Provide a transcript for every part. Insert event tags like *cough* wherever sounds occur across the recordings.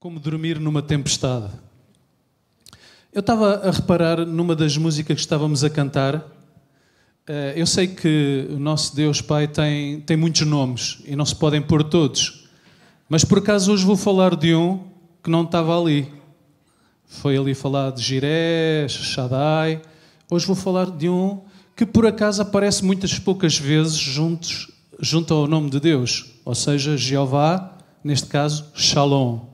Como dormir numa tempestade. Eu estava a reparar numa das músicas que estávamos a cantar. Eh, eu sei que o nosso Deus Pai tem, tem muitos nomes e não se podem pôr todos. Mas por acaso hoje vou falar de um que não estava ali. Foi ali falar de Jiré, Shaddai. Hoje vou falar de um que por acaso aparece muitas poucas vezes juntos, junto ao nome de Deus. Ou seja, Jeová, neste caso, Shalom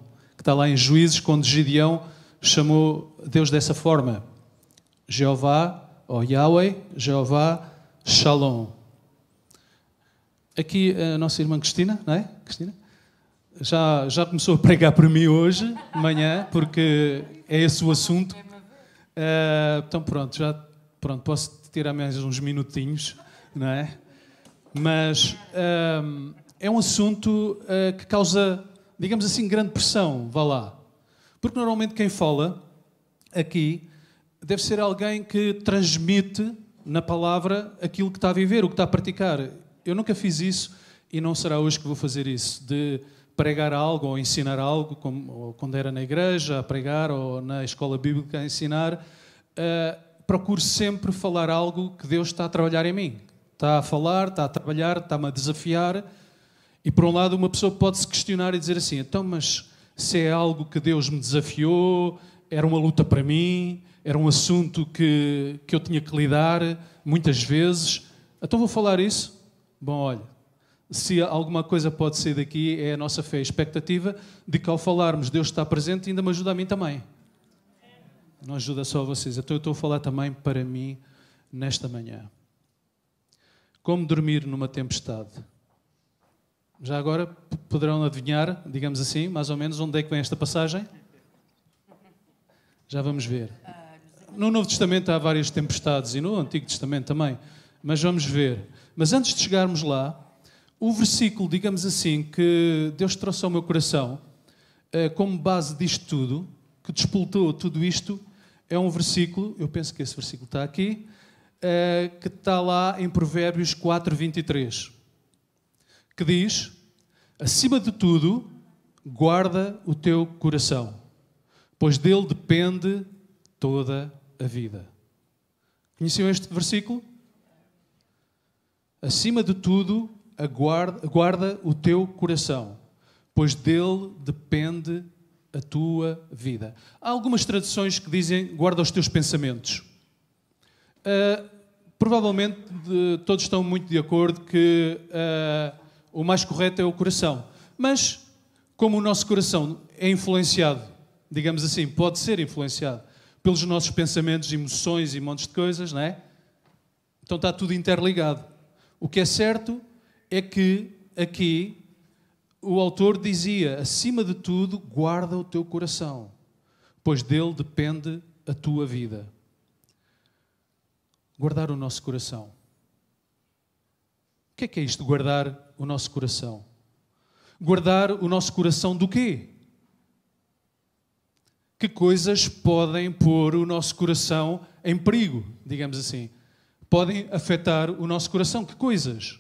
está lá em Juízes, quando Gideão chamou Deus dessa forma: Jeová, ou Yahweh, Jeová, Shalom. Aqui a nossa irmã Cristina, não é? Cristina? Já, já começou a pregar para mim hoje, de manhã, porque é esse o assunto. Uh, então pronto, já pronto, posso tirar mais uns minutinhos, não é? Mas uh, é um assunto uh, que causa digamos assim, grande pressão, vá lá. Porque normalmente quem fala aqui deve ser alguém que transmite na palavra aquilo que está a viver, o que está a praticar. Eu nunca fiz isso e não será hoje que vou fazer isso, de pregar algo ou ensinar algo, como quando era na igreja a pregar ou na escola bíblica a ensinar. Uh, procuro sempre falar algo que Deus está a trabalhar em mim. Está a falar, está a trabalhar, está-me a desafiar e por um lado, uma pessoa pode se questionar e dizer assim: então, mas se é algo que Deus me desafiou, era uma luta para mim, era um assunto que, que eu tinha que lidar muitas vezes, então vou falar isso? Bom, olha, se alguma coisa pode sair daqui é a nossa fé, a expectativa de que ao falarmos Deus está presente ainda me ajuda a mim também. Não ajuda só a vocês. Então eu estou a falar também para mim nesta manhã. Como dormir numa tempestade? Já agora poderão adivinhar, digamos assim, mais ou menos onde é que vem esta passagem? Já vamos ver. No Novo Testamento há várias tempestades e no Antigo Testamento também, mas vamos ver. Mas antes de chegarmos lá, o versículo, digamos assim, que Deus trouxe ao meu coração eh, como base disto tudo, que despoltou tudo isto, é um versículo, eu penso que esse versículo está aqui, eh, que está lá em Provérbios 4, 23 que diz: acima de tudo, guarda o teu coração, pois dele depende toda a vida. Conheciam este versículo? Acima de tudo, aguarda, guarda o teu coração, pois dele depende a tua vida. Há algumas traduções que dizem guarda os teus pensamentos. Uh, provavelmente de, todos estão muito de acordo que uh, o mais correto é o coração. Mas, como o nosso coração é influenciado, digamos assim, pode ser influenciado pelos nossos pensamentos, emoções e montes de coisas, não é? Então está tudo interligado. O que é certo é que aqui o autor dizia: acima de tudo, guarda o teu coração, pois dele depende a tua vida. Guardar o nosso coração. O que é que é isto, guardar o nosso coração. Guardar o nosso coração do quê? Que coisas podem pôr o nosso coração em perigo, digamos assim? Podem afetar o nosso coração. Que coisas?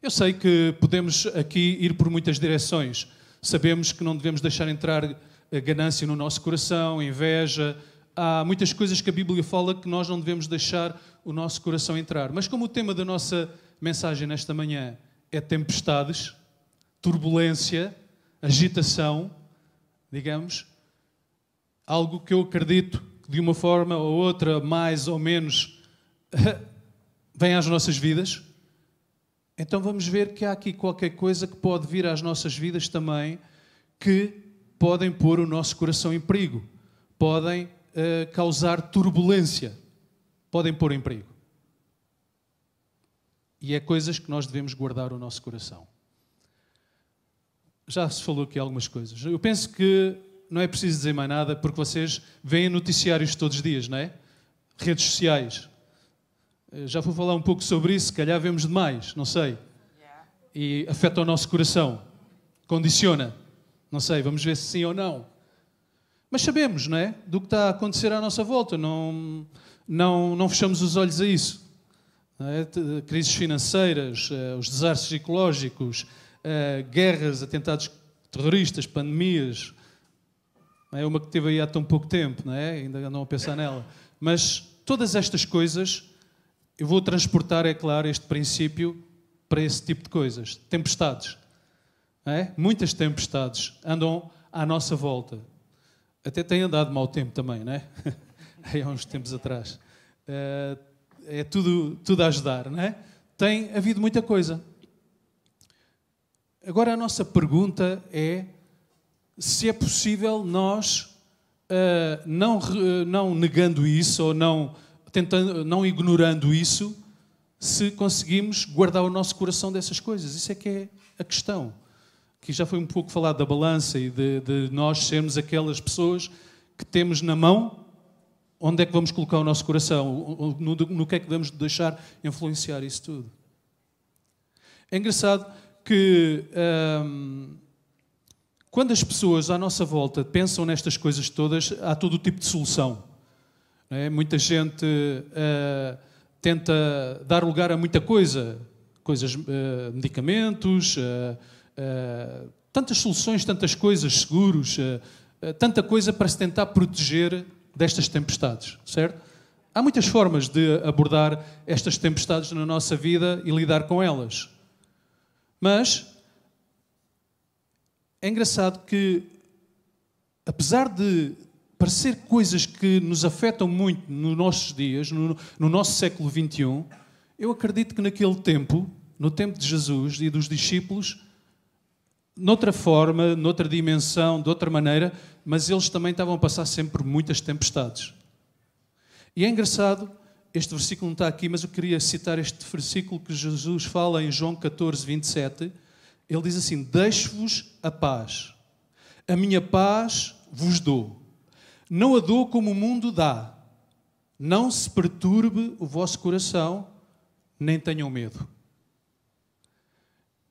Eu sei que podemos aqui ir por muitas direções. Sabemos que não devemos deixar entrar ganância no nosso coração, inveja. Há muitas coisas que a Bíblia fala que nós não devemos deixar o nosso coração entrar. Mas como o tema da nossa mensagem nesta manhã é tempestades, turbulência, agitação, digamos, algo que eu acredito que de uma forma ou outra, mais ou menos, *laughs* vem às nossas vidas. Então vamos ver que há aqui qualquer coisa que pode vir às nossas vidas também que podem pôr o nosso coração em perigo, podem uh, causar turbulência, podem pôr em perigo. E é coisas que nós devemos guardar o nosso coração. Já se falou aqui algumas coisas. Eu penso que não é preciso dizer mais nada, porque vocês veem noticiários todos os dias, não é? Redes sociais. Eh, já vou falar um pouco sobre isso, se calhar vemos demais, não sei. E afeta o nosso coração. Condiciona. Não sei, vamos ver se sim ou não. Mas sabemos, não é? Do que está a acontecer à nossa volta. Não, não, não fechamos os olhos a isso é? crises financeiras, eh, os desastres ecológicos, eh, guerras, atentados terroristas, pandemias. É uma que teve aí há tão pouco tempo, não é? ainda andam a pensar nela. Mas todas estas coisas, eu vou transportar, é claro, este princípio para esse tipo de coisas. Tempestades. É? Muitas tempestades andam à nossa volta. Até tem andado mau tempo também, não é? *laughs* Aí há uns tempos atrás. Eh, é tudo, tudo a ajudar, não é? Tem havido muita coisa. Agora a nossa pergunta é se é possível nós, uh, não, não negando isso ou não, tentando, não ignorando isso, se conseguimos guardar o nosso coração dessas coisas. Isso é que é a questão. Que já foi um pouco falado da balança e de, de nós sermos aquelas pessoas que temos na mão onde é que vamos colocar o nosso coração, no, no que é que vamos deixar influenciar isso tudo. É engraçado que hum, quando as pessoas à nossa volta pensam nestas coisas todas, há todo o tipo de solução. É? Muita gente uh, tenta dar lugar a muita coisa, coisas, uh, medicamentos, uh, tantas soluções, tantas coisas, seguros, tanta coisa para se tentar proteger destas tempestades, certo? Há muitas formas de abordar estas tempestades na nossa vida e lidar com elas. Mas é engraçado que, apesar de parecer coisas que nos afetam muito nos nossos dias, no, no nosso século XXI, eu acredito que naquele tempo, no tempo de Jesus e dos discípulos, noutra forma, noutra dimensão, de outra maneira, mas eles também estavam a passar sempre muitas tempestades. E é engraçado, este versículo não está aqui, mas eu queria citar este versículo que Jesus fala em João 14, 27. Ele diz assim: Deixo-vos a paz, a minha paz vos dou. Não a dou como o mundo dá. Não se perturbe o vosso coração, nem tenham medo.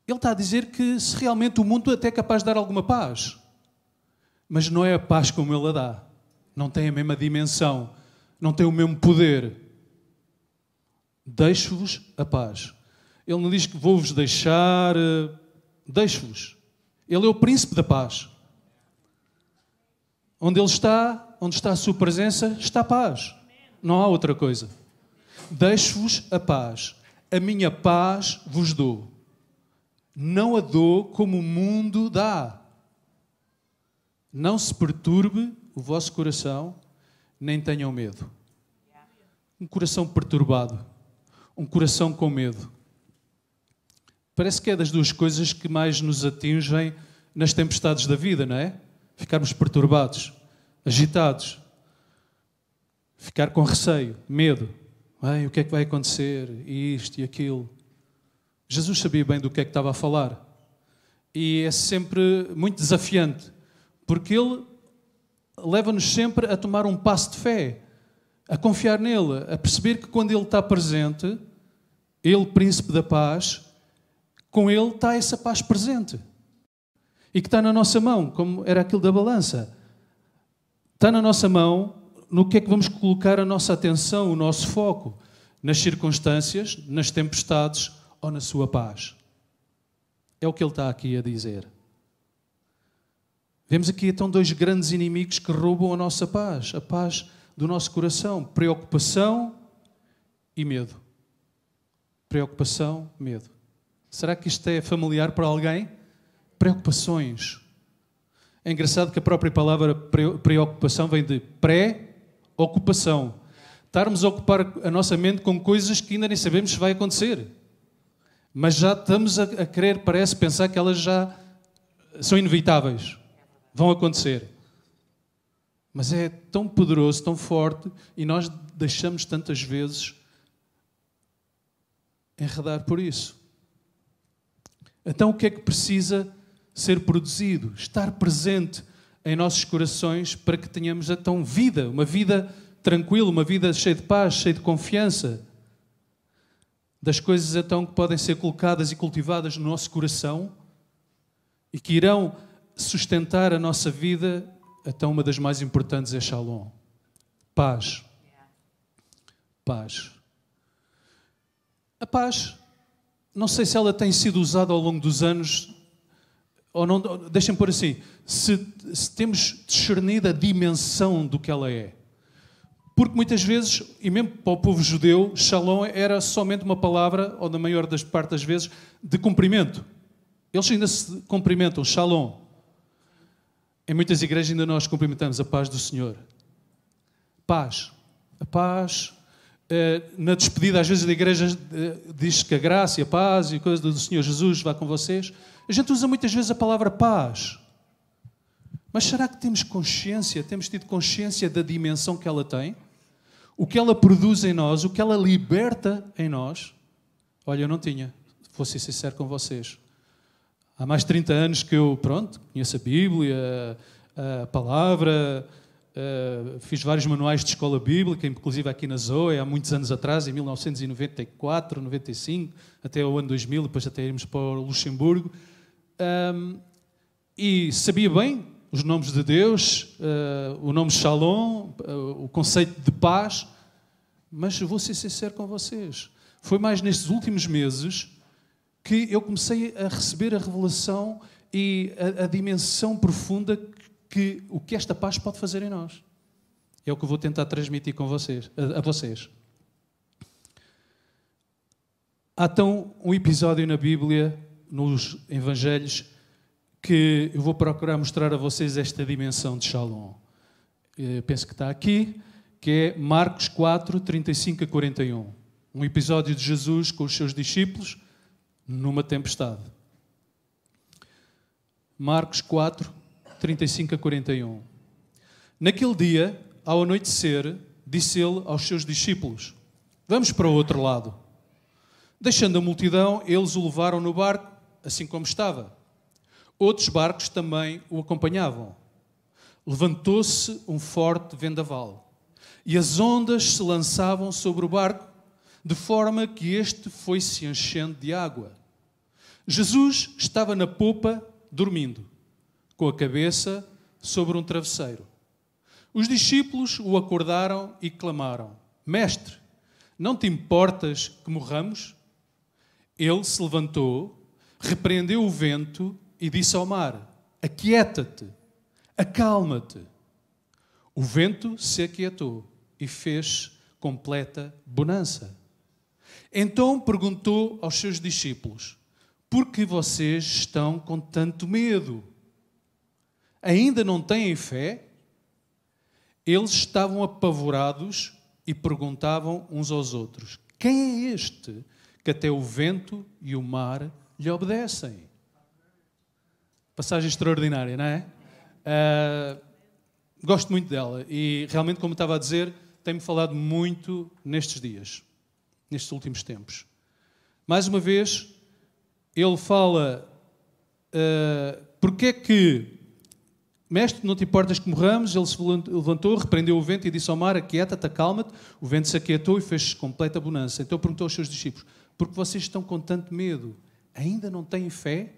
Ele está a dizer que se realmente o mundo até é capaz de dar alguma paz, mas não é a paz como ele a dá. Não tem a mesma dimensão, não tem o mesmo poder. Deixo-vos a paz. Ele não diz que vou-vos deixar, eh, deixo-vos. Ele é o príncipe da paz. Onde ele está, onde está a sua presença, está a paz. Não há outra coisa. Deixo-vos a paz. A minha paz vos dou não a dou como o mundo dá. Não se perturbe o vosso coração, nem tenham medo. Um coração perturbado, um coração com medo. Parece que é das duas coisas que mais nos atingem nas tempestades da vida, não é? Ficarmos perturbados, agitados, ficar com receio, medo. Ai, o que é que vai acontecer? Isto e aquilo. Jesus sabia bem do que é que estava a falar. E é sempre muito desafiante, porque ele leva-nos sempre a tomar um passo de fé, a confiar nele, a perceber que quando ele está presente, ele, príncipe da paz, com ele está essa paz presente. E que está na nossa mão, como era aquilo da balança. Está na nossa mão no que é que vamos colocar a nossa atenção, o nosso foco, nas circunstâncias, nas tempestades ou na sua paz. É o que ele está aqui a dizer. Vemos aqui então dois grandes inimigos que roubam a nossa paz, a paz do nosso coração: preocupação e medo. Preocupação, medo. Será que isto é familiar para alguém? Preocupações. É engraçado que a própria palavra preocupação vem de pré-ocupação. Estarmos a ocupar a nossa mente com coisas que ainda nem sabemos se vai acontecer mas já estamos a, a querer, parece, pensar que elas já são inevitáveis, vão acontecer. Mas é tão poderoso, tão forte, e nós deixamos tantas vezes enredar por isso. Então, o que é que precisa ser produzido? Estar presente em nossos corações para que tenhamos então vida, uma vida tranquila, uma vida cheia de paz, cheia de confiança, das coisas então que podem ser colocadas e cultivadas no nosso coração e que irão sustentar a nossa vida, então uma das mais importantes é Shalom. Paz. Paz. A paz, não sei se ela tem sido usada ao longo dos anos ou não, deixem-me pôr assim, se, se temos discernido a dimensão do que ela é. Porque muitas vezes, e mesmo para o povo judeu, shalom era somente uma palavra, ou na maior das partes das vezes, de cumprimento. Eles ainda se cumprimentam, shalom. Em muitas igrejas ainda nós cumprimentamos a paz do Senhor. Paz. A paz. Eh, na despedida, às vezes, da igreja eh, diz que a graça e a paz e a coisa do Senhor Jesus vá com vocês. A gente usa muitas vezes a palavra paz. Mas será que temos consciência, temos tido consciência da dimensão que ela tem? O que ela produz em nós, o que ela liberta em nós? Olha, eu não tinha, vou ser sincero com vocês. Há mais de 30 anos que eu, pronto, conheço a Bíblia, a palavra, fiz vários manuais de escola bíblica, inclusive aqui na Zoe, há muitos anos atrás, em 1994, 95, até o ano 2000, depois até irmos para o Luxemburgo. E sabia bem os nomes de Deus, uh, o nome Shalom, uh, o conceito de paz, mas vou ser sincero com vocês. Foi mais nestes últimos meses que eu comecei a receber a revelação e a, a dimensão profunda que o que esta paz pode fazer em nós. É o que eu vou tentar transmitir com vocês, a, a vocês. Há então um episódio na Bíblia nos Evangelhos que eu vou procurar mostrar a vocês esta dimensão de Shalom. Eu penso que está aqui, que é Marcos 4, 35 a 41. Um episódio de Jesus com os seus discípulos numa tempestade. Marcos 4, 35 a 41. Naquele dia, ao anoitecer, disse ele aos seus discípulos: Vamos para o outro lado. Deixando a multidão, eles o levaram no barco assim como estava. Outros barcos também o acompanhavam. Levantou-se um forte vendaval e as ondas se lançavam sobre o barco, de forma que este foi se enchendo de água. Jesus estava na popa, dormindo, com a cabeça sobre um travesseiro. Os discípulos o acordaram e clamaram: Mestre, não te importas que morramos? Ele se levantou repreendeu o vento e disse ao mar: Aquieta-te, acalma-te. O vento se aquietou e fez completa bonança. Então perguntou aos seus discípulos: Por que vocês estão com tanto medo? Ainda não têm fé? Eles estavam apavorados e perguntavam uns aos outros: Quem é este que até o vento e o mar lhe obedecem. Passagem extraordinária, não é? Uh, gosto muito dela e realmente, como estava a dizer, tem-me falado muito nestes dias, nestes últimos tempos. Mais uma vez, ele fala: uh, porque é que, mestre, não te importas que morramos? Ele se levantou, repreendeu o vento e disse ao mar: Aquieta-te, acalma-te. O vento se aquietou e fez completa bonança. Então perguntou aos seus discípulos: Porque vocês estão com tanto medo? ainda não têm fé?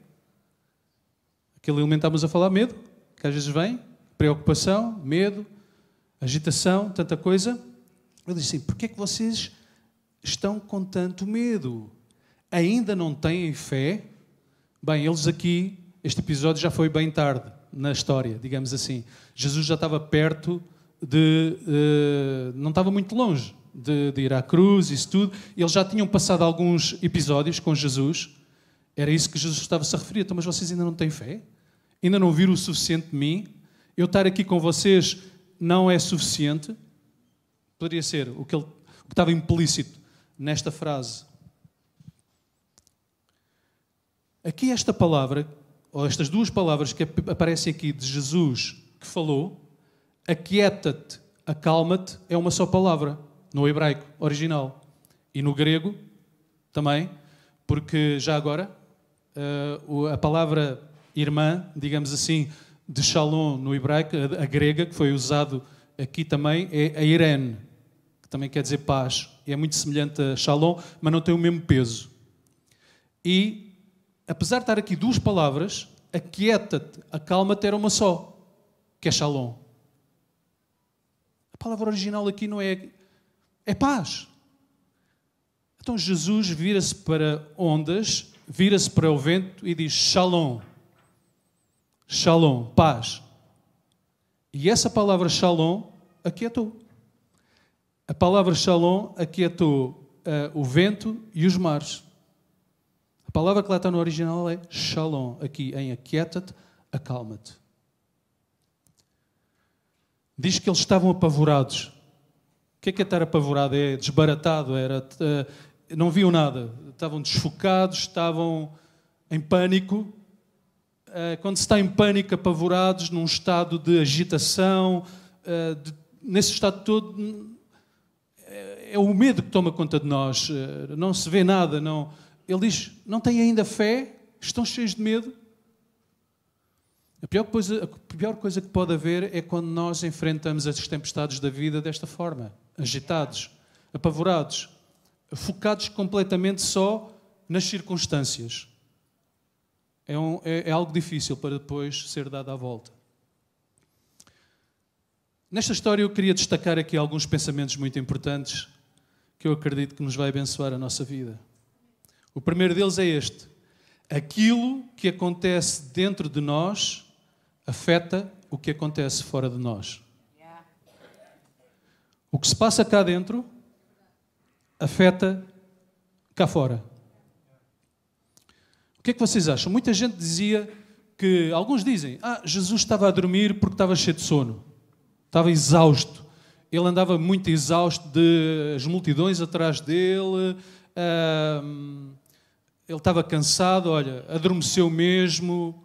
Aquele elemento estávamos a falar, medo, que às vezes vem, preocupação, medo, agitação, tanta coisa. Eu disse assim: porquê é que vocês estão com tanto medo? Ainda não têm fé? Bem, eles aqui, este episódio já foi bem tarde na história, digamos assim. Jesus já estava perto de. Uh, não estava muito longe de, de ir à cruz, isso tudo. Eles já tinham passado alguns episódios com Jesus era isso que Jesus estava-se a referir. Então, mas vocês ainda não têm fé? Ainda não viram o suficiente de mim? Eu estar aqui com vocês não é suficiente? Poderia ser o que, ele, o que estava implícito nesta frase. Aqui esta palavra, ou estas duas palavras que aparecem aqui de Jesus que falou, aquieta-te, acalma-te, é uma só palavra no hebraico original. E no grego também, porque já agora uh, a palavra irmã, digamos assim, de Shalom no hebraico, a, a grega, que foi usado aqui também, é a Irene, que também quer dizer paz. É muito semelhante a Shalom, mas não tem o mesmo peso. E, apesar de estar aqui duas palavras, aquieta-te, acalma-te era uma só, que é Shalom. A palavra original aqui não é. é paz. Então Jesus vira-se para ondas vira-se para o vento e diz: Shalom. Shalom, paz. E essa palavra shalom aquietou. A palavra shalom aquietou uh, o vento e os mares. A palavra que lá está no original é shalom, aqui em aquieta-te, acalma-te. Diz que eles estavam apavorados. O que é que é estar apavorado? É desbaratado, era, uh, não viam nada. Estavam desfocados, estavam em pânico. Uh, quando se está em pânico, apavorados, num estado de agitação, uh, de, nesse estado todo, é, é o medo que toma conta de nós. não se vê nada, não ele diz: não têm ainda fé, estão cheios de medo. A pior, coisa, a pior coisa que pode haver é quando nós enfrentamos as tempestades da vida desta forma, agitados, apavorados, focados completamente só nas circunstâncias. É, um, é, é algo difícil para depois ser dado à volta. Nesta história eu queria destacar aqui alguns pensamentos muito importantes que eu acredito que nos vai abençoar a nossa vida. O primeiro deles é este: aquilo que acontece dentro de nós afeta o que acontece fora de nós. O que se passa cá dentro afeta cá fora. O que é que vocês acham? Muita gente dizia que, alguns dizem, ah, Jesus estava a dormir porque estava cheio de sono, estava exausto. Ele andava muito exausto de as multidões atrás dele, ele estava cansado, olha, adormeceu mesmo.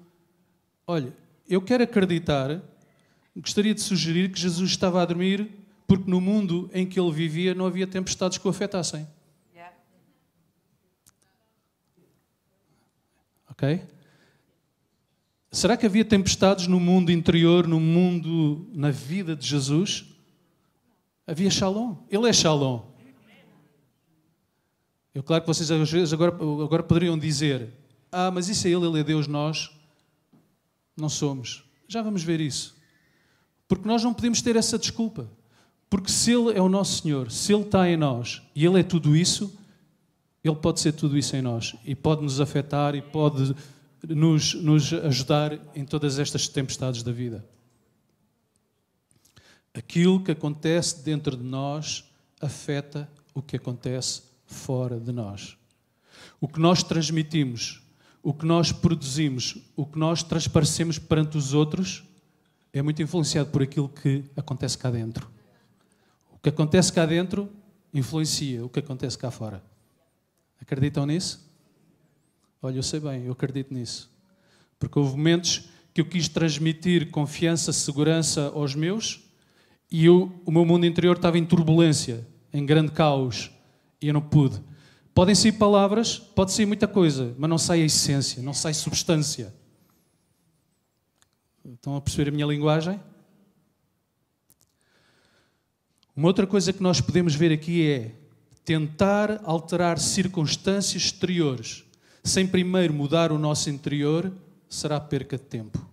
Olha, eu quero acreditar, gostaria de sugerir que Jesus estava a dormir porque no mundo em que ele vivia não havia tempestades que o afetassem. Yeah. Ok? Será que havia tempestades no mundo interior, no mundo, na vida de Jesus? Havia Shalom. Ele é Shalom. Eu, claro que vocês agora, agora poderiam dizer: Ah, mas isso é Ele, Ele é Deus, nós não somos. Já vamos ver isso. Porque nós não podemos ter essa desculpa. Porque se Ele é o nosso Senhor, se Ele está em nós e Ele é tudo isso, Ele pode ser tudo isso em nós e pode nos afetar e pode nos, nos ajudar em todas estas tempestades da vida. Aquilo que acontece dentro de nós afeta o que acontece fora de nós. O que nós transmitimos, o que nós produzimos, o que nós transparecemos perante os outros é muito influenciado por aquilo que acontece cá dentro. Que acontece cá dentro influencia o que acontece cá fora. Acreditam nisso? Olha, eu sei bem, eu acredito nisso. Porque houve momentos que eu quis transmitir confiança, segurança aos meus e eu, o meu mundo interior estava em turbulência, em grande caos. E eu não pude. Podem sair palavras, pode sair muita coisa, mas não sai a essência, não sai substância. Estão a perceber a minha linguagem? Uma outra coisa que nós podemos ver aqui é tentar alterar circunstâncias exteriores sem primeiro mudar o nosso interior será perca de tempo.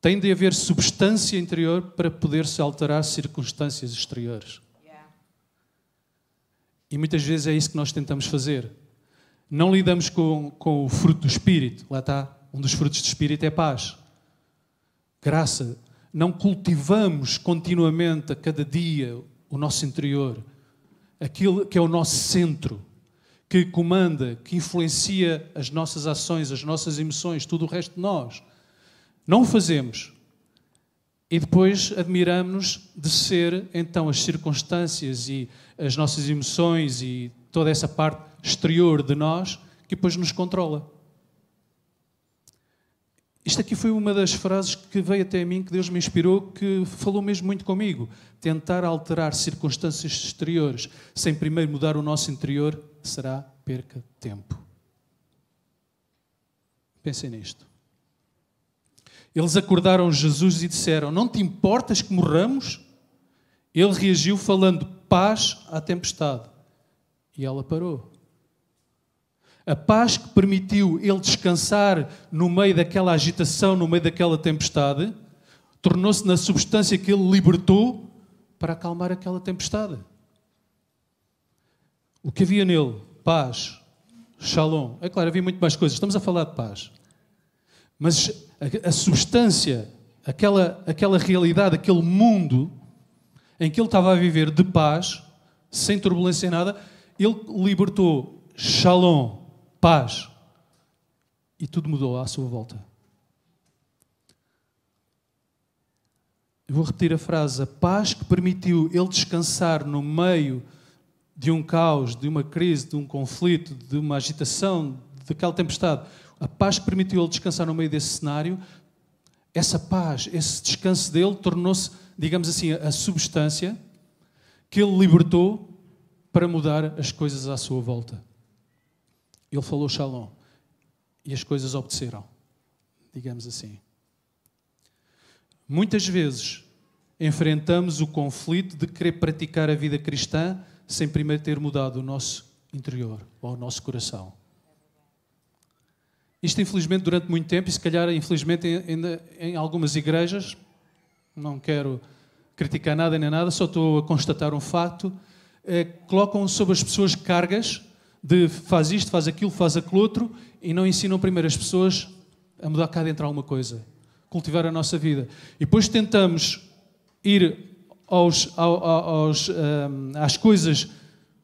Tem de haver substância interior para poder-se alterar circunstâncias exteriores. E muitas vezes é isso que nós tentamos fazer. Não lidamos com, com o fruto do Espírito. Lá está. Um dos frutos do Espírito é paz. Graça. Não cultivamos continuamente, a cada dia, o nosso interior. Aquilo que é o nosso centro. Que comanda, que influencia as nossas ações, as nossas emoções, tudo o resto de nós. Não o fazemos. E depois admiramos-nos de ser então as circunstâncias e as nossas emoções e toda essa parte exterior de nós que depois nos controla. Isto aqui foi uma das frases que veio até a mim, que Deus me inspirou, que falou mesmo muito comigo. Tentar alterar circunstâncias exteriores sem primeiro mudar o nosso interior será perca de tempo. Pensem nisto. Eles acordaram Jesus e disseram: Não te importas que morramos? Ele reagiu falando paz à tempestade. E ela parou. A paz que permitiu ele descansar no meio daquela agitação, no meio daquela tempestade, tornou-se na substância que ele libertou para acalmar aquela tempestade. O que havia nele? Paz, shalom. É claro, havia muito mais coisas. Estamos a falar de paz. Mas a, a substância, aquela, aquela realidade, aquele mundo em que ele estava a viver de paz, sem turbulência em nada, ele libertou shalom, paz. E tudo mudou à sua volta. Eu vou repetir a frase: a paz que permitiu ele descansar no meio de um caos, de uma crise, de um conflito, de uma agitação, daquela tempestade, a paz que permitiu ele descansar no meio desse cenário, essa paz, esse descanso dele tornou-se, digamos assim, a substância que ele libertou para mudar as coisas à sua volta. Ele falou shalom e as coisas obedeceram, digamos assim. Muitas vezes enfrentamos o conflito de querer praticar a vida cristã sem primeiro ter mudado o nosso interior ou o nosso coração. Isto, infelizmente, durante muito tempo, e se calhar, infelizmente, ainda em algumas igrejas, não quero criticar nada nem nada, só estou a constatar um facto, é, colocam sobre as pessoas cargas de faz isto, faz aquilo, faz aquilo outro, e não ensinam primeiro as pessoas a mudar cá dentro alguma coisa, cultivar a nossa vida. E depois tentamos ir aos, aos, aos um, às coisas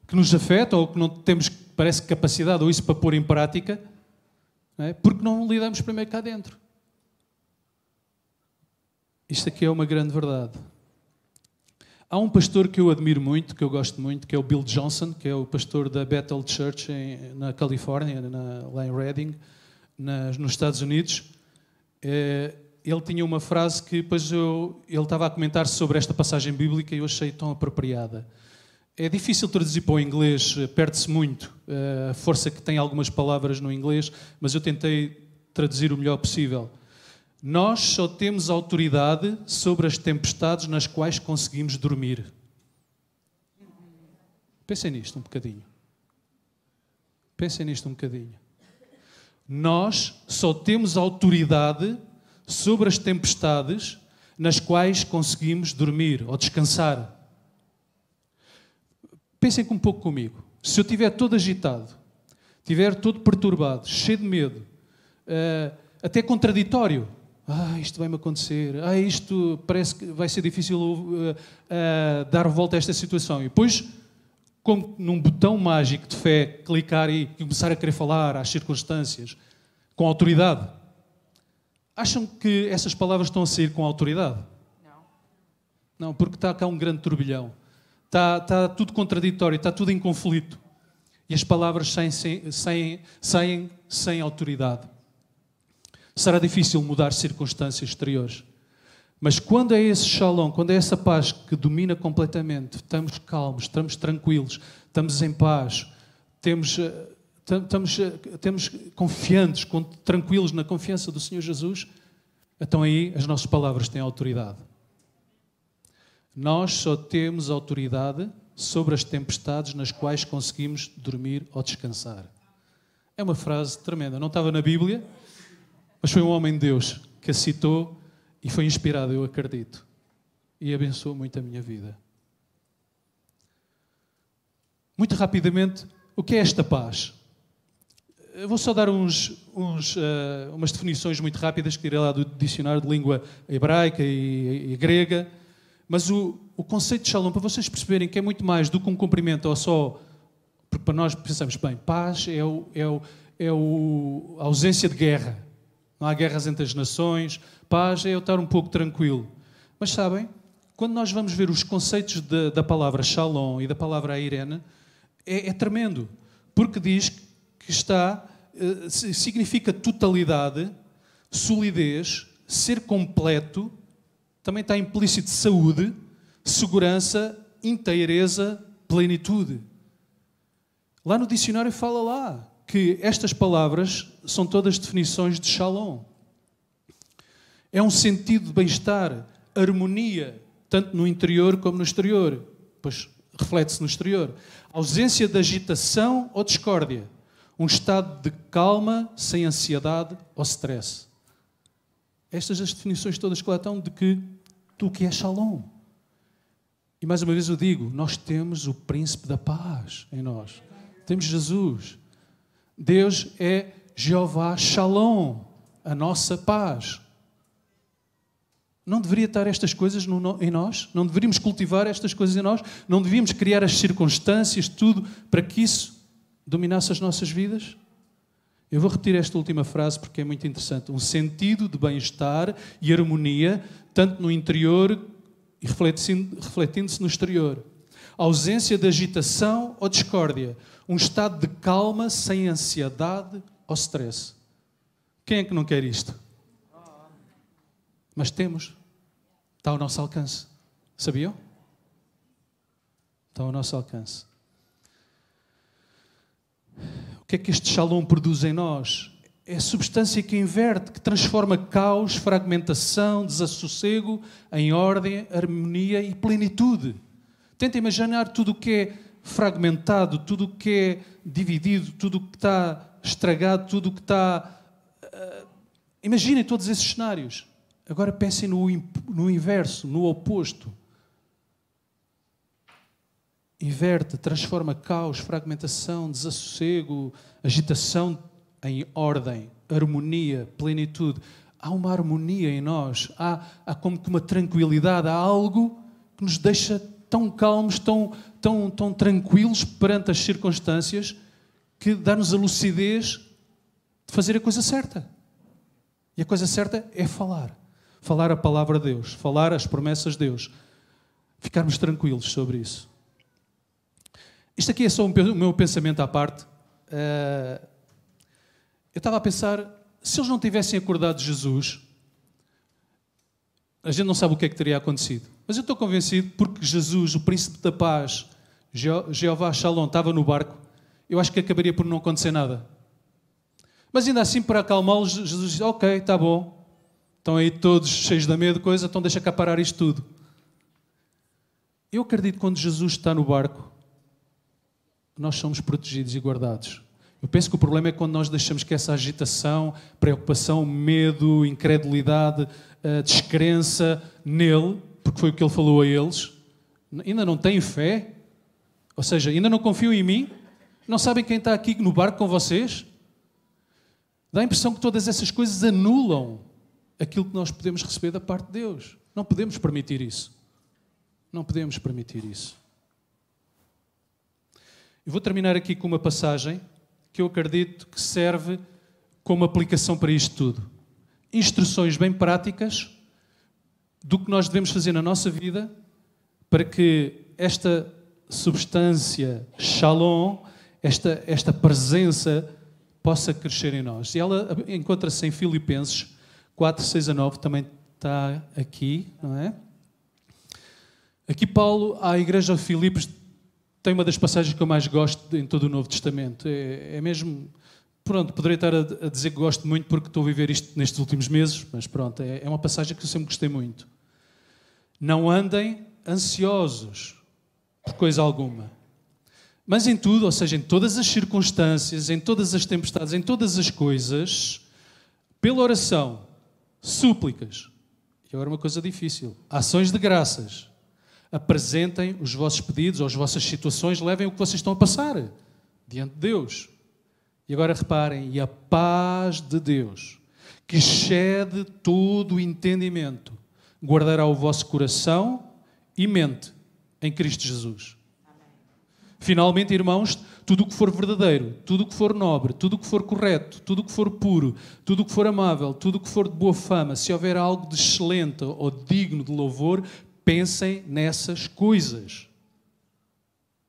que nos afetam ou que não temos, parece, capacidade ou isso para pôr em prática, não é? porque não lidamos primeiro cá dentro. Isto aqui é uma grande verdade. Há um pastor que eu admiro muito, que eu gosto muito, que é o Bill Johnson, que é o pastor da Bethel Church em, na Califórnia, na, lá em Redding, nos Estados Unidos. É, ele tinha uma frase que depois eu, ele estava a comentar sobre esta passagem bíblica e eu achei tão apropriada. É difícil traduzir para o inglês, perde-se muito eh, a força que tem algumas palavras no inglês, mas eu tentei traduzir o melhor possível. Nós só temos autoridade sobre as tempestades nas quais conseguimos dormir. Pensem nisto um bocadinho. Pensem nisto um bocadinho. Nós só temos autoridade sobre as tempestades nas quais conseguimos dormir ou descansar. Pensem um pouco comigo. Se eu estiver todo agitado, estiver todo perturbado, cheio de medo, uh, até contraditório, ah, isto vai-me acontecer, ah, isto parece que vai ser difícil uh, uh, dar volta a esta situação. E depois, como num botão mágico de fé, clicar e começar a querer falar às circunstâncias, com autoridade. Acham que essas palavras estão a sair com autoridade? Não. Não, porque está cá um grande turbilhão. Está, está tudo contraditório, está tudo em conflito. E as palavras saem saem sem autoridade. Será difícil mudar circunstâncias exteriores. Mas quando é esse shalom, quando é essa paz que domina completamente, estamos calmos, estamos tranquilos, estamos em paz, temos, eh, estamos, eh, estamos confiantes, tranquilos na confiança do Senhor Jesus, então aí as nossas palavras têm autoridade. Nós só temos autoridade sobre as tempestades nas quais conseguimos dormir ou descansar. É uma frase tremenda. Não estava na Bíblia, mas foi um homem de Deus que a citou e foi inspirado, eu acredito. E abençoou muito a minha vida. Muito rapidamente, o que é esta paz? Eu vou só dar uns, uns, uh, umas definições muito rápidas que tirei lá do dicionário de língua hebraica e, e grega mas o, o conceito de shalom, para vocês perceberem que é muito mais do que um cumprimento ou só. Porque para nós pensamos, bem, paz é, o, é, o, é a ausência de guerra. Não há guerras entre as nações. Paz é eu estar um pouco tranquilo. Mas sabem, quando nós vamos ver os conceitos de, da palavra shalom e da palavra irene, é, é tremendo. Porque diz que está, eh, significa totalidade, solidez, ser completo também está implícito saúde, segurança, inteireza, plenitude. Lá no dicionário fala lá que estas palavras são todas definições de shalom. É um sentido de bem-estar, harmonia, tanto no interior como no exterior. Pois reflete-se no exterior. Ausência de agitação ou discórdia. Um estado de calma, sem ansiedade ou stress. Estas as definições todas que lá estão de que do que é Shalom. E mais uma vez eu digo: nós temos o príncipe da paz em nós. Temos Jesus. Deus é Jeová Shalom, a nossa paz. Não deveria estar estas coisas no, em nós? Não deveríamos cultivar estas coisas em nós? Não devíamos criar as circunstâncias, tudo, para que isso dominasse as nossas vidas? Eu vou repetir esta última frase porque é muito interessante. Um sentido de bem-estar e harmonia, tanto no interior e refletindo-se no exterior. Ausência de agitação ou discórdia. Um estado de calma sem ansiedade ou stress. Quem é que não quer isto? Mas temos. Está ao nosso alcance. Sabiam? Está ao nosso alcance. O que é que este shalom produz em nós? É substância que inverte, que transforma caos, fragmentação, desassossego em ordem, harmonia e plenitude. Tenta imaginar tudo o que é fragmentado, tudo o que é dividido, tudo o que está estragado, tudo o que está. Uh, imaginem todos esses cenários. Agora pensem no, no inverso, no oposto. Inverte, transforma caos, fragmentação, desassossego, agitação em ordem, harmonia, plenitude. Há uma harmonia em nós, há, há como que uma tranquilidade, há algo que nos deixa tão calmos, tão, tão, tão tranquilos perante as circunstâncias, que dá-nos a lucidez de fazer a coisa certa. E a coisa certa é falar falar a palavra de Deus, falar as promessas de Deus, ficarmos tranquilos sobre isso. Isto aqui é só o meu pensamento à parte. Eh, eu estava a pensar, se eles não tivessem acordado Jesus, a gente não sabe o que é que teria acontecido. Mas eu estou convencido, porque Jesus, o príncipe da paz, Jeová Shalom, estava no barco, eu acho que acabaria por não acontecer nada. Mas ainda assim, para acalmá-los, Jesus disse: Ok, está bom, Estão aí todos cheios da medo, coisa, então deixa cá parar isto tudo. Eu acredito que quando Jesus está no barco, nós somos protegidos e guardados. Eu penso que o problema é quando nós deixamos que essa agitação, preocupação, medo, incredulidade, descrença nele, porque foi o que ele falou a eles, ainda não têm fé, ou seja, ainda não confiam em mim, não sabem quem está aqui no barco com vocês. Dá a impressão que todas essas coisas anulam aquilo que nós podemos receber da parte de Deus. Não podemos permitir isso. Não podemos permitir isso. Eu vou terminar aqui com uma passagem que eu acredito que serve como aplicação para isto tudo. Instruções bem práticas do que nós devemos fazer na nossa vida para que esta substância, shalom, esta, esta presença possa crescer em nós. E ela encontra-se em Filipenses 4, 6 a 9 também está aqui, não é? Aqui Paulo, à igreja de Filipos, tem uma das passagens que eu mais gosto em todo o Novo Testamento. É, é mesmo, pronto, poderia estar a, dizer que gosto muito porque estou a viver isto nestes últimos meses, mas pronto, é, é uma passagem que eu sempre gostei muito. Não andem ansiosos por coisa alguma. Mas em tudo, ou seja, em todas as circunstâncias, em todas as tempestades, em todas as coisas, pela oração, súplicas. E agora uma coisa difícil: ações de graças. Apresentem os vossos pedidos ou as vossas situações, levem o que vocês estão a passar diante de Deus. E agora reparem: e a paz de Deus, que excede todo o entendimento, guardará o vosso coração e mente em Cristo Jesus. Finalmente, irmãos, tudo o que for verdadeiro, tudo o que for nobre, tudo o que for correto, tudo o que for puro, tudo o que for amável, tudo o que for de boa fama, se houver algo de excelente ou digno de louvor, pensem nessas coisas.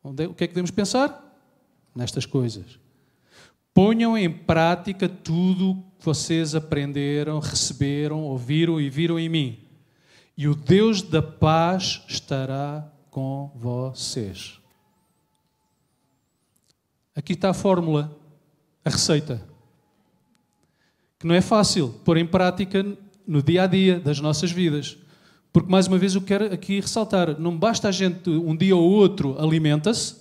O que é que devemos pensar? Nestas coisas. Ponham em prática tudo que vocês aprenderam, receberam, ouviram e viram em mim. E o Deus da paz estará com vocês. Aqui está a fórmula, a receita. Que não é fácil pôr em prática no dia a dia das nossas vidas. Porque, mais uma vez, eu quero aqui ressaltar: não basta a gente um dia ou outro alimenta-se,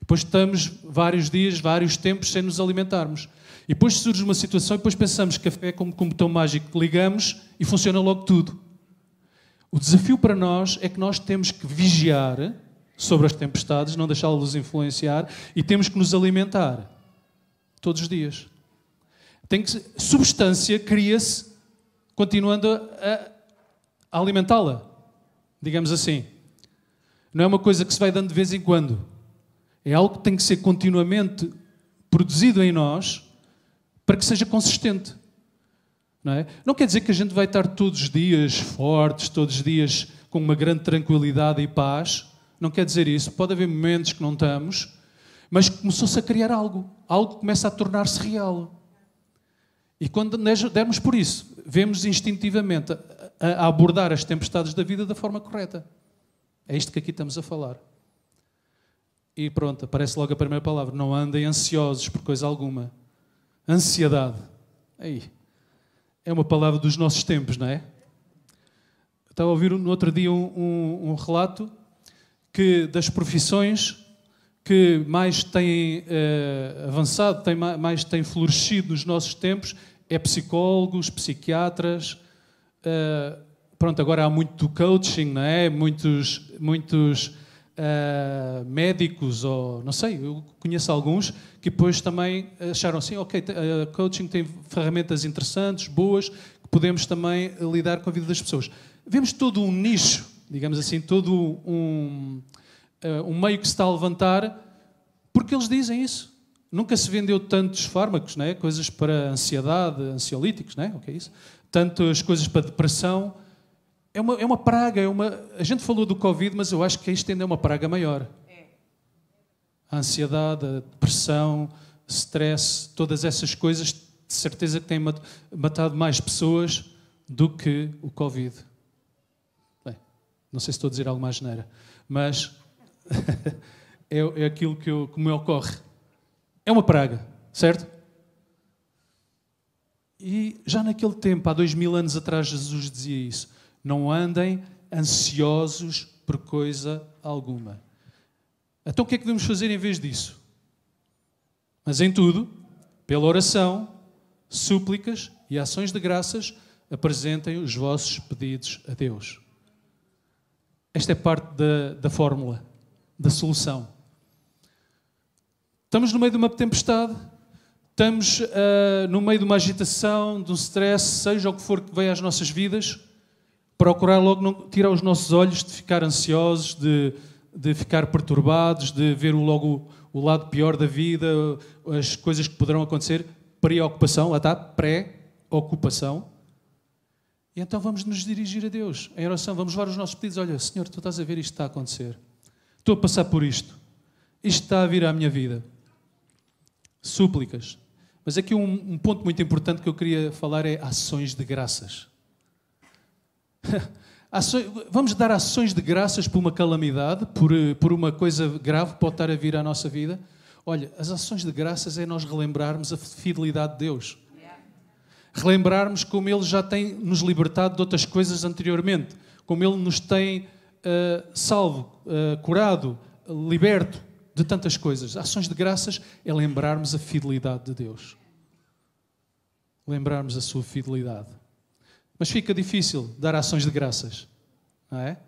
depois estamos vários dias, vários tempos sem nos alimentarmos. E depois surge uma situação e depois pensamos que a fé é como, um botão mágico que ligamos e funciona logo tudo. O desafio para nós é que nós temos que vigiar sobre as tempestades, não deixá-los influenciar e temos que nos alimentar todos os dias. Tem que substância cria-se continuando a alimentá-la, digamos assim. Não é uma coisa que se vai dando de vez em quando. É algo que tem que ser continuamente produzido em nós para que seja consistente. Não, é? não quer dizer que a gente vai estar todos os dias fortes, todos os dias com uma grande tranquilidade e paz. Não quer dizer isso. Pode haver momentos que não estamos, mas começou-se a criar algo. Algo começa a tornar-se real. E quando dermos por isso, vemos instintivamente a, a abordar as tempestades da vida da forma correta. É isto que aqui estamos a falar. E pronto, aparece logo a primeira palavra. Não andem ansiosos por coisa alguma. Ansiedade. Aí. É uma palavra dos nossos tempos, não é? Estava a ouvir no outro dia um, um, um relato que das profissões que mais têm eh, avançado, têm, mais têm florescido nos nossos tempos, é psicólogos, psiquiatras. Uh, pronto, agora há muito coaching, não é? Muitos, muitos uh, médicos, ou não sei, eu conheço alguns que depois também acharam assim: ok, uh, coaching tem ferramentas interessantes, boas, que podemos também lidar com a vida das pessoas. Vemos todo um nicho, digamos assim, todo um, um meio que se está a levantar porque eles dizem isso. Nunca se vendeu tantos fármacos, né? coisas para ansiedade, ansiolíticos, né? o que é isso? Tantas coisas para depressão. É uma, é uma praga. É uma... A gente falou do Covid, mas eu acho que isto ainda é uma praga maior. A ansiedade, a depressão, stress, todas essas coisas, de certeza que têm matado mais pessoas do que o Covid. Bem, não sei se estou a dizer algo mais geneira, mas *laughs* é, é aquilo que, eu, que me ocorre. É uma praga, certo? E já naquele tempo, há dois mil anos atrás, Jesus dizia isso. Não andem ansiosos por coisa alguma. Então o que é que devemos fazer em vez disso? Mas em tudo, pela oração, súplicas e ações de graças, apresentem os vossos pedidos a Deus. Esta é parte da, da fórmula, da solução. Estamos no meio de uma tempestade, estamos uh, no meio de uma agitação, de um stress, seja o que for que venha às nossas vidas, procurar logo não tirar os nossos olhos de ficar ansiosos, de, de ficar perturbados, de ver logo o, lado pior da vida, as coisas que poderão acontecer. Preocupação, lá está, pré-ocupação. E então vamos nos dirigir a Deus em oração, vamos levar os nossos pedidos. Olha, Senhor, tu estás a ver isto está a acontecer. Estou a passar por isto. Isto está a vir à minha vida súplicas. Mas aqui um, um ponto muito importante que eu queria falar é ações de graças. *laughs* Vamos dar ações de graças por uma calamidade, por, por uma coisa grave que pode estar a vir à nossa vida. Olha, as ações de graças é nós relembrarmos a fidelidade de Deus. Relembrarmos como Ele já tem nos libertado de outras coisas anteriormente, como Ele nos tem uh, salvo, uh, curado, liberto de tantas coisas. Ações de graças é lembrarmos a fidelidade de Deus. Lembrarmos a sua fidelidade. Mas fica difícil dar ações de graças, não é?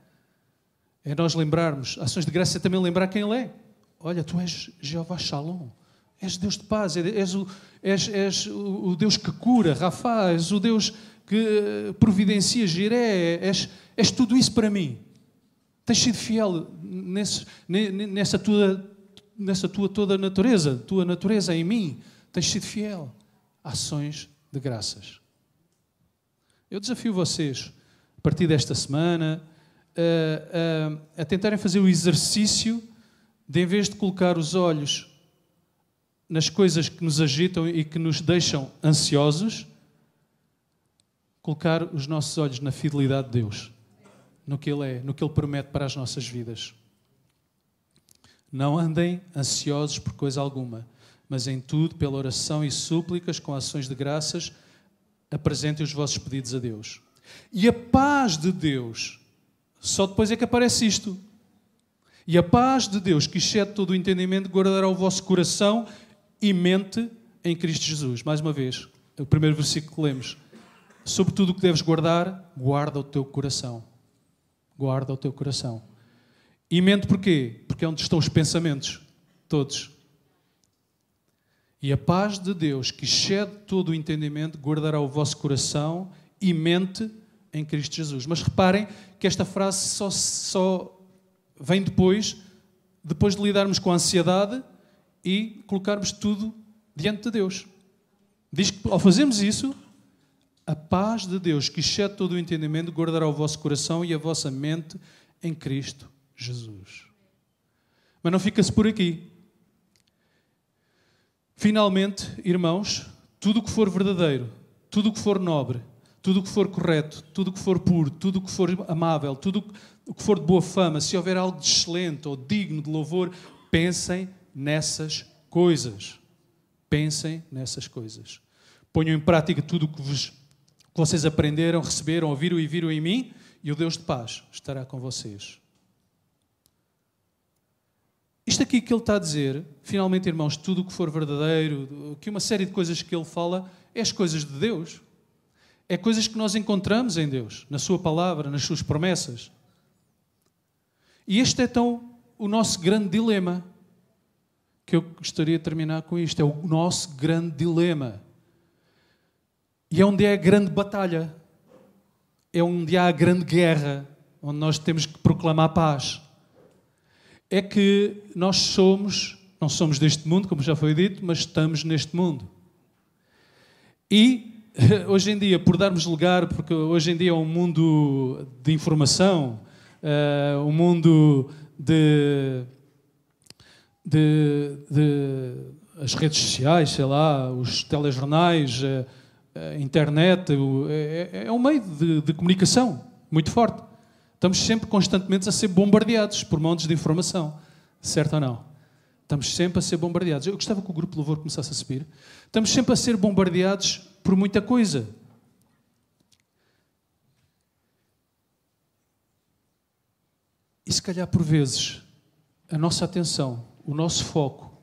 É nós lembrarmos, ações de graça é também lembrar quem Ele é. Olha, tu és Jeová Shalom, és Deus de paz, és o, és, és o Deus que cura, Rafa, és o Deus que providencia Jiré, és, és tudo isso para mim. Tens sido fiel nesse, nessa tua nessa tua toda natureza, tua natureza em mim, tens sido fiel. Ações de graças. Eu desafio vocês, a partir desta semana, a, a, a tentarem fazer o exercício de, em vez de colocar os olhos nas coisas que nos agitam e que nos deixam ansiosos, colocar os nossos olhos na fidelidade de Deus, no que Ele é, no que Ele promete para as nossas vidas. Não andem ansiosos por coisa alguma, mas em tudo, pela oração e súplicas, com ações de graças, apresentem os vossos pedidos a Deus. E a paz de Deus, só depois é que aparece isto. E a paz de Deus, que excede todo o entendimento, guardará o vosso coração e mente em Cristo Jesus. Mais uma vez, o primeiro versículo que lemos. Sobre tudo o que deves guardar, guarda o teu coração. Guarda o teu coração. E mente porquê? Porque é onde estão os pensamentos, todos. E a paz de Deus, que excede todo o entendimento, guardará o vosso coração e mente em Cristo Jesus. Mas reparem que esta frase só, só vem depois, depois de lidarmos com a ansiedade e colocarmos tudo diante de Deus. Diz que ao fazermos isso, a paz de Deus, que excede todo o entendimento, guardará o vosso coração e a vossa mente em Cristo Jesus. Mas não fica-se por aqui. Finalmente, irmãos, tudo o que for verdadeiro, tudo o que for nobre, tudo o que for correto, tudo o que for puro, tudo o que for amável, tudo o que for de boa fama, se houver algo de excelente ou digno de louvor, pensem nessas coisas. Pensem nessas coisas. Ponham em prática tudo o que, vos, que vocês aprenderam, receberam, ouviram e viram em mim, e o Deus de paz estará com vocês. Isto aqui que ele está a dizer, finalmente, irmãos, tudo o que for verdadeiro, que uma série de coisas que ele fala, é as coisas de Deus. É coisas que nós encontramos em Deus, na Sua palavra, nas Suas promessas. E este é então o nosso grande dilema. Que eu gostaria de terminar com isto. É o nosso grande dilema. E é onde é a grande batalha. É onde há a grande guerra, onde nós temos que proclamar paz é que nós somos, não somos deste mundo, como já foi dito, mas estamos neste mundo. E *laughs* hoje em dia, por darmos lugar, porque hoje em dia é um mundo de informação, uh, um mundo de, de, de, as redes sociais, sei lá, os telejornais, uh, a internet, é, é um meio de, de comunicação muito forte. Estamos sempre constantemente a ser bombardeados por montes de informação. Certo ou não? Estamos sempre a ser bombardeados. Eu gostava que o grupo louvor começasse a subir. Estamos sempre a ser bombardeados por muita coisa. E se calhar por vezes a nossa atenção, o nosso foco,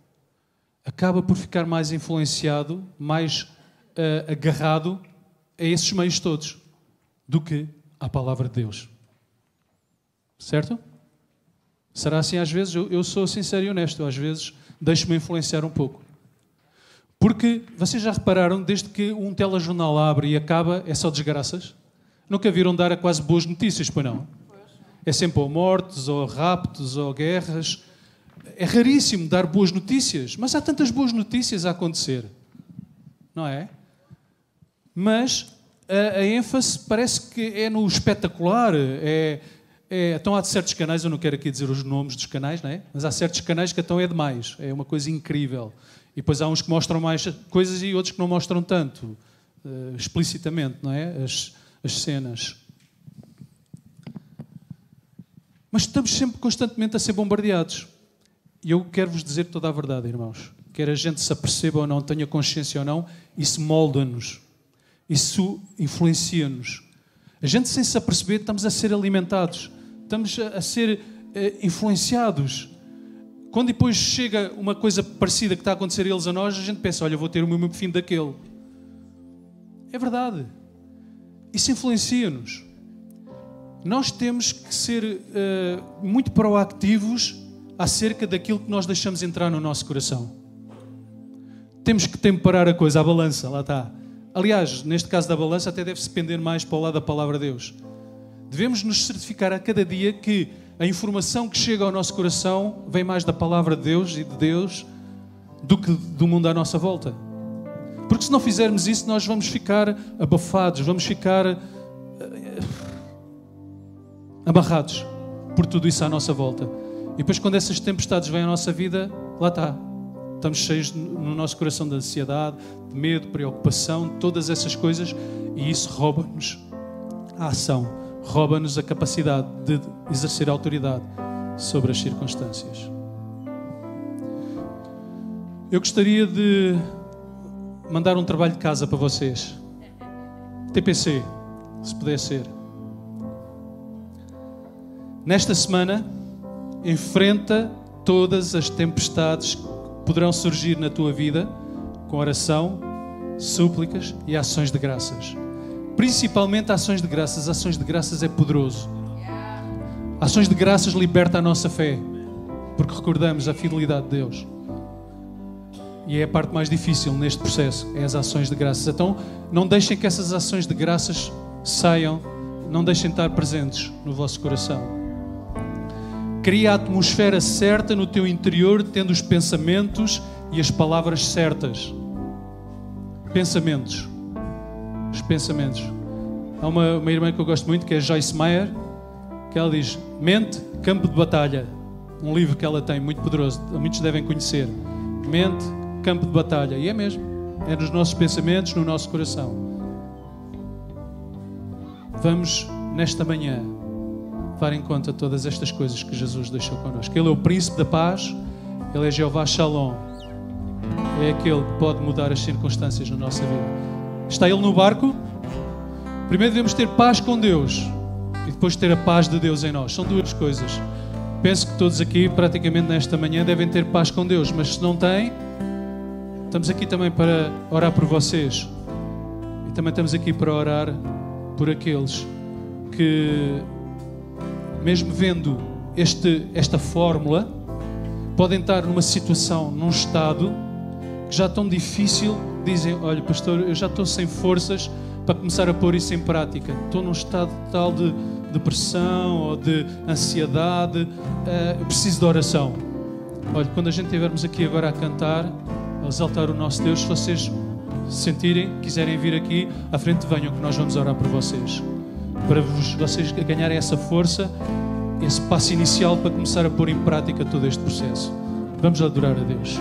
acaba por ficar mais influenciado, mais uh, agarrado a esses meios todos do que à palavra de Deus. Certo? Será assim às vezes? Eu, eu sou sincero e honesto, às vezes deixo-me influenciar um pouco. Porque vocês já repararam, desde que um telejornal abre e acaba, é só desgraças? Nunca viram dar a quase boas notícias, pois não? É sempre ou mortes, ou raptos, ou guerras. É raríssimo dar boas notícias, mas há tantas boas notícias a acontecer, não é? Mas a, a ênfase parece que é no espetacular, é, é, então há certos canais, eu não quero aqui dizer os nomes dos canais, não é? mas há certos canais que então é demais, é uma coisa incrível. E depois há uns que mostram mais coisas e outros que não mostram tanto, uh, explicitamente, não é? As, as cenas. Mas estamos sempre constantemente a ser bombardeados. E eu quero vos dizer toda a verdade, irmãos. Quer a gente se aperceba ou não, tenha consciência ou não, isso molda-nos. Isso influencia-nos. A gente, sem se aperceber, estamos a ser alimentados estamos a, ser eh, influenciados. Quando depois chega uma coisa parecida que está a acontecer a eles a nós, a gente pensa: olha, vou ter o mesmo fim daquele. É verdade. Isso influencia-nos. Nós temos que ser uh, muito proativos acerca daquilo que nós deixamos entrar no nosso coração. Temos que temperar a coisa, a balança, lá está. Aliás, neste caso da balança, até deve-se pender mais para o lado da palavra de Deus. Devemos nos certificar a cada dia que a informação que chega ao nosso coração vem mais da palavra de Deus e de Deus do que do mundo à nossa volta. Porque se não fizermos isso, nós vamos ficar abafados, vamos ficar eh, amarrados por tudo isso à nossa volta. E depois, quando essas tempestades vêm à nossa vida, lá está. Estamos cheios no nosso coração de ansiedade, de medo, preocupação, todas essas coisas, e isso rouba-nos a ação rouba-nos a capacidade de exercer autoridade sobre as circunstâncias. Eu gostaria de mandar um trabalho de casa para vocês. TPC, se puder ser. Nesta semana, enfrenta todas as tempestades que poderão surgir na tua vida com oração, súplicas e ações de graças. Principalmente ações de graças. Ações de graças é poderoso. Ações de graças liberta a nossa fé, porque recordamos a fidelidade de Deus. E é a parte mais difícil neste processo, é as ações de graças. Então, não deixem que essas ações de graças saiam não deixem estar presentes no vosso coração. Cria a atmosfera certa no teu interior, tendo os pensamentos e as palavras certas. Pensamentos. Os pensamentos. Há uma, uma irmã que eu gosto muito, que é Joyce Meyer, que ela diz: Mente, campo de batalha. Um livro que ela tem, muito poderoso, muitos devem conhecer. Mente, campo de batalha. E é mesmo. É nos nossos pensamentos, no nosso coração. Vamos, nesta manhã, levar em conta todas estas coisas que Jesus deixou connosco. Ele é o príncipe da paz, ele é Jeová Shalom. É aquele que pode mudar as circunstâncias na nossa vida. Está ele no barco? Primeiro devemos ter paz com Deus e depois ter a paz de Deus em nós. São duas coisas. Penso que todos aqui, praticamente nesta manhã, devem ter paz com Deus, mas se não têm, estamos aqui também para orar por vocês. E também estamos aqui para orar por aqueles que, mesmo vendo este, esta fórmula, podem estar numa situação, num estado que já tão difícil, dizem: Olha, pastor, eu já estou sem forças para começar a pôr isso em prática. Estou num estado tal de depressão ou de ansiedade, uh, preciso de oração. Olha, quando a gente estivermos aqui agora a cantar, a exaltar o nosso Deus, se vocês sentirem, quiserem vir aqui à frente, venham que nós vamos orar por vocês. Para vos, vocês ganharem essa força, esse passo inicial para começar a pôr em prática todo este processo. Vamos adorar a Deus.